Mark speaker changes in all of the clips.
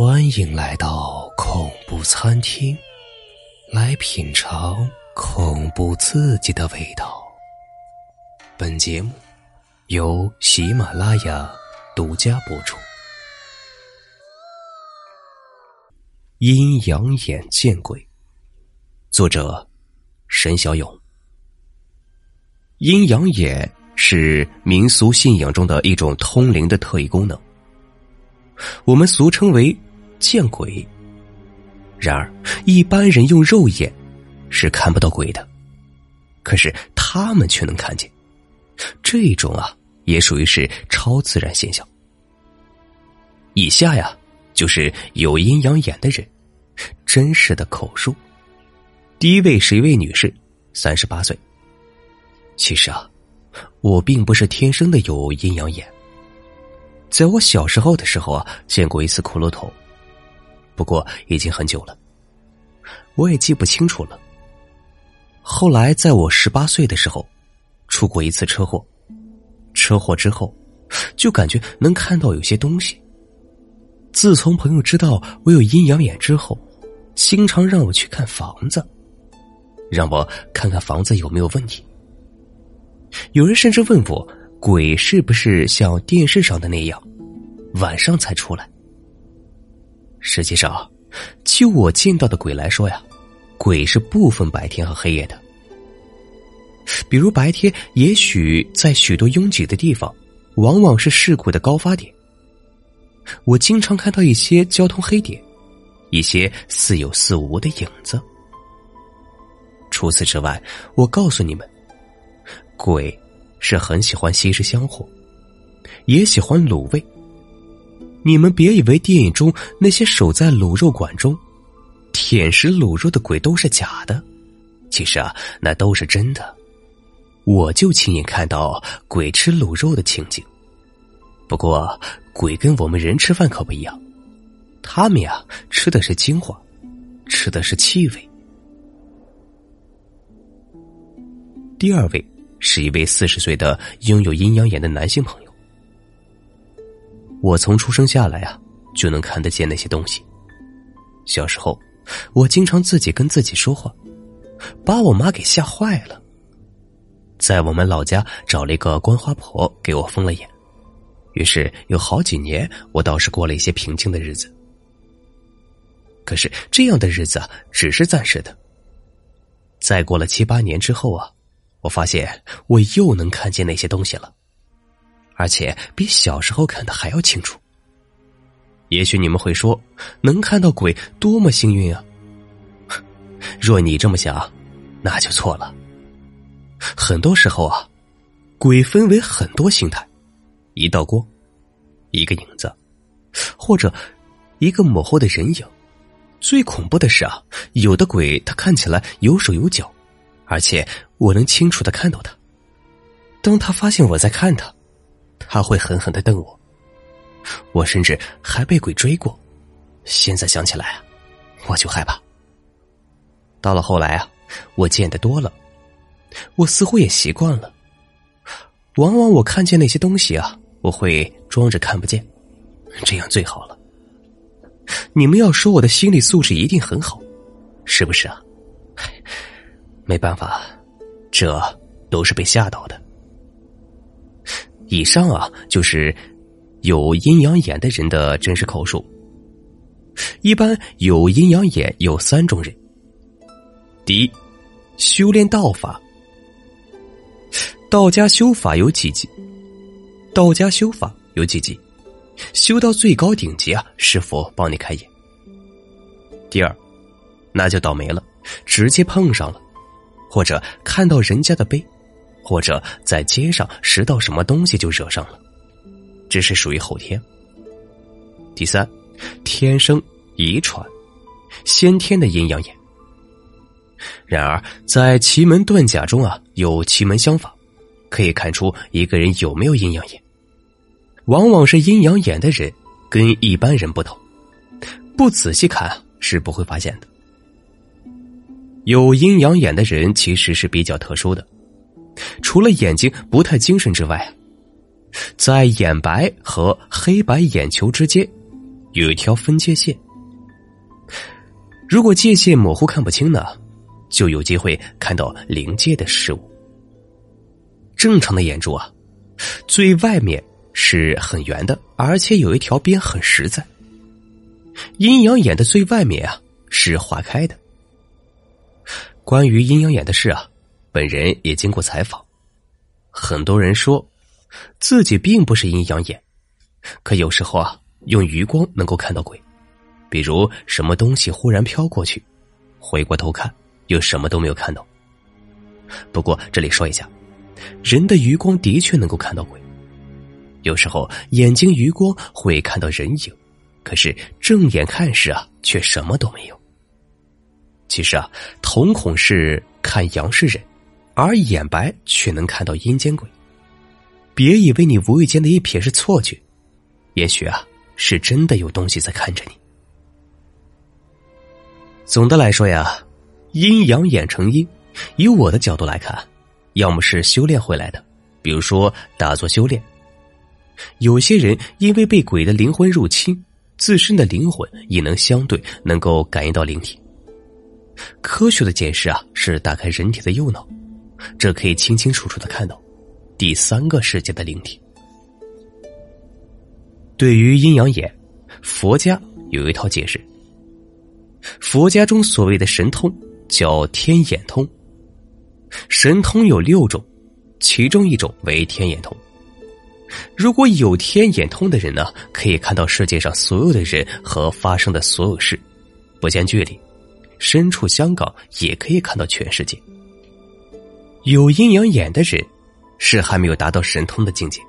Speaker 1: 欢迎来到恐怖餐厅，来品尝恐怖刺激的味道。本节目由喜马拉雅独家播出。阴阳眼见鬼，作者沈小勇。阴阳眼是民俗信仰中的一种通灵的特异功能，我们俗称为。见鬼。然而，一般人用肉眼是看不到鬼的，可是他们却能看见。这种啊，也属于是超自然现象。以下呀，就是有阴阳眼的人真实的口述。第一位是一位女士，三十八岁。其实啊，我并不是天生的有阴阳眼，在我小时候的时候啊，见过一次骷髅头。不过已经很久了，我也记不清楚了。后来在我十八岁的时候，出过一次车祸。车祸之后，就感觉能看到有些东西。自从朋友知道我有阴阳眼之后，经常让我去看房子，让我看看房子有没有问题。有人甚至问我，鬼是不是像电视上的那样，晚上才出来？实际上，就我见到的鬼来说呀，鬼是不分白天和黑夜的。比如白天，也许在许多拥挤的地方，往往是事故的高发点。我经常看到一些交通黑点，一些似有似无的影子。除此之外，我告诉你们，鬼是很喜欢吸食香火，也喜欢卤味。你们别以为电影中那些守在卤肉馆中舔食卤肉的鬼都是假的，其实啊，那都是真的。我就亲眼看到鬼吃卤肉的情景。不过，鬼跟我们人吃饭可不一样，他们呀吃的是精华，吃的是气味。第二位是一位四十岁的拥有阴阳眼的男性朋友。我从出生下来啊，就能看得见那些东西。小时候，我经常自己跟自己说话，把我妈给吓坏了。在我们老家找了一个观花婆给我封了眼，于是有好几年，我倒是过了一些平静的日子。可是这样的日子只是暂时的。再过了七八年之后啊，我发现我又能看见那些东西了。而且比小时候看的还要清楚。也许你们会说，能看到鬼多么幸运啊！若你这么想，那就错了。很多时候啊，鬼分为很多形态：一道光，一个影子，或者一个模糊的人影。最恐怖的是啊，有的鬼他看起来有手有脚，而且我能清楚的看到他。当他发现我在看他。他会狠狠的瞪我，我甚至还被鬼追过。现在想起来啊，我就害怕。到了后来啊，我见得多了，我似乎也习惯了。往往我看见那些东西啊，我会装着看不见，这样最好了。你们要说我的心理素质一定很好，是不是啊？没办法，这都是被吓到的。以上啊，就是有阴阳眼的人的真实口述。一般有阴阳眼有三种人：第一，修炼道法。道家修法有几级？道家修法有几级？修到最高顶级啊，师傅帮你开眼。第二，那就倒霉了，直接碰上了，或者看到人家的碑。或者在街上拾到什么东西就惹上了，这是属于后天。第三，天生遗传，先天的阴阳眼。然而，在奇门遁甲中啊，有奇门相法，可以看出一个人有没有阴阳眼。往往是阴阳眼的人跟一般人不同，不仔细看是不会发现的。有阴阳眼的人其实是比较特殊的。除了眼睛不太精神之外，在眼白和黑白眼球之间，有一条分界线。如果界限模糊看不清呢，就有机会看到临界的事物。正常的眼珠啊，最外面是很圆的，而且有一条边很实在。阴阳眼的最外面啊是划开的。关于阴阳眼的事啊，本人也经过采访，很多人说自己并不是阴阳眼，可有时候啊用余光能够看到鬼，比如什么东西忽然飘过去，回过头看又什么都没有看到。不过这里说一下，人的余光的确能够看到鬼，有时候眼睛余光会看到人影，可是正眼看时啊却什么都没有。其实啊，瞳孔是看阳世人，而眼白却能看到阴间鬼。别以为你无意间的一瞥是错觉，也许啊，是真的有东西在看着你。总的来说呀，阴阳眼成阴，以我的角度来看，要么是修炼回来的，比如说打坐修炼；有些人因为被鬼的灵魂入侵，自身的灵魂也能相对能够感应到灵体。科学的解释啊，是打开人体的右脑，这可以清清楚楚的看到第三个世界的灵体。对于阴阳眼，佛家有一套解释。佛家中所谓的神通叫天眼通。神通有六种，其中一种为天眼通。如果有天眼通的人呢，可以看到世界上所有的人和发生的所有事，不见距离。身处香港也可以看到全世界。有阴阳眼的人，是还没有达到神通的境界，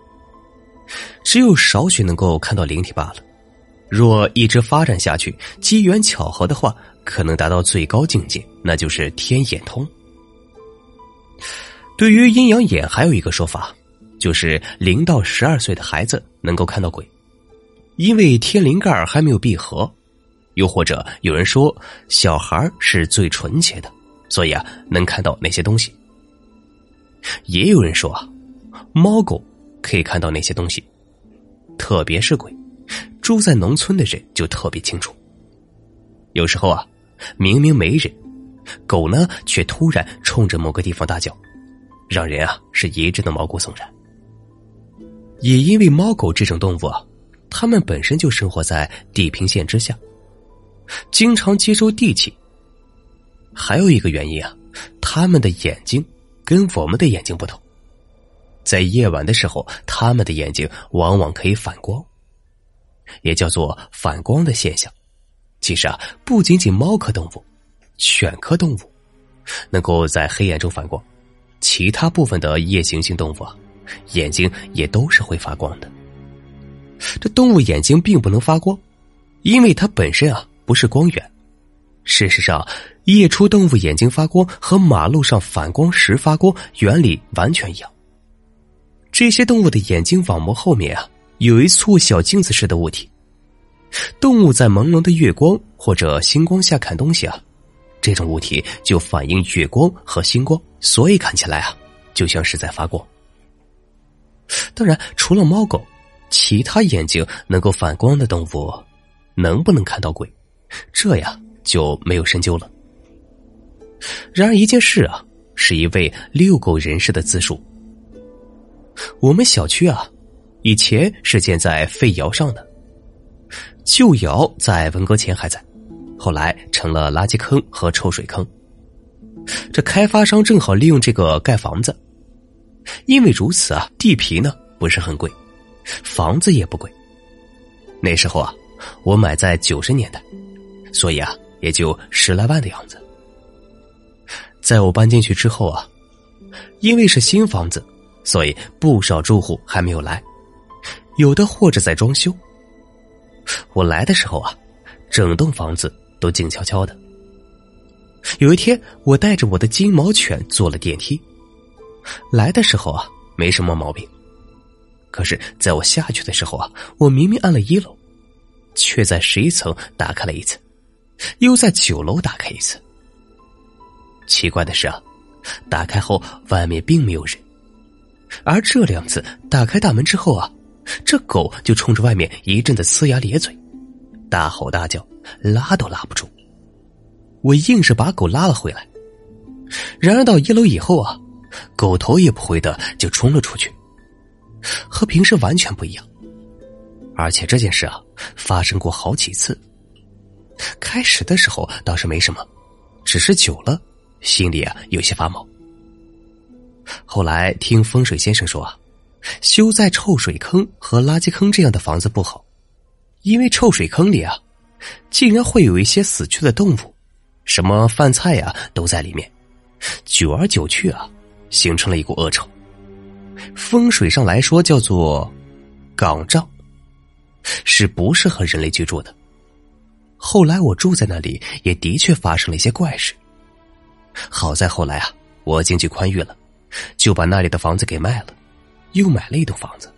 Speaker 1: 只有少许能够看到灵体罢了。若一直发展下去，机缘巧合的话，可能达到最高境界，那就是天眼通。对于阴阳眼，还有一个说法，就是零到十二岁的孩子能够看到鬼，因为天灵盖还没有闭合。又或者有人说，小孩是最纯洁的，所以啊，能看到那些东西。也有人说啊，猫狗可以看到那些东西，特别是鬼。住在农村的人就特别清楚。有时候啊，明明没人，狗呢却突然冲着某个地方大叫，让人啊是一阵的毛骨悚然。也因为猫狗这种动物啊，它们本身就生活在地平线之下。经常接收地气。还有一个原因啊，他们的眼睛跟我们的眼睛不同，在夜晚的时候，他们的眼睛往往可以反光，也叫做反光的现象。其实啊，不仅仅猫科动物，犬科动物能够在黑暗中反光，其他部分的夜行性动物啊，眼睛也都是会发光的。这动物眼睛并不能发光，因为它本身啊。不是光源。事实上，夜出动物眼睛发光和马路上反光时发光原理完全一样。这些动物的眼睛网膜后面啊，有一簇小镜子似的物体。动物在朦胧的月光或者星光下看东西啊，这种物体就反映月光和星光，所以看起来啊，就像是在发光。当然，除了猫狗，其他眼睛能够反光的动物，能不能看到鬼？这呀就没有深究了。然而一件事啊，是一位遛狗人士的自述。我们小区啊，以前是建在废窑上的，旧窑在文革前还在，后来成了垃圾坑和臭水坑。这开发商正好利用这个盖房子，因为如此啊，地皮呢不是很贵，房子也不贵。那时候啊，我买在九十年代。所以啊，也就十来万的样子。在我搬进去之后啊，因为是新房子，所以不少住户还没有来，有的或者在装修。我来的时候啊，整栋房子都静悄悄的。有一天，我带着我的金毛犬坐了电梯，来的时候啊，没什么毛病。可是，在我下去的时候啊，我明明按了一楼，却在十一层打开了一次。又在九楼打开一次。奇怪的是啊，打开后外面并没有人，而这两次打开大门之后啊，这狗就冲着外面一阵的呲牙咧嘴，大吼大叫，拉都拉不住。我硬是把狗拉了回来。然而到一楼以后啊，狗头也不回的就冲了出去，和平时完全不一样。而且这件事啊，发生过好几次。开始的时候倒是没什么，只是久了，心里啊有些发毛。后来听风水先生说啊，修在臭水坑和垃圾坑这样的房子不好，因为臭水坑里啊，竟然会有一些死去的动物，什么饭菜呀都在里面，久而久去啊，形成了一股恶臭。风水上来说叫做岗瘴，是不适合人类居住的。后来我住在那里，也的确发生了一些怪事。好在后来啊，我经济宽裕了，就把那里的房子给卖了，又买了一栋房子。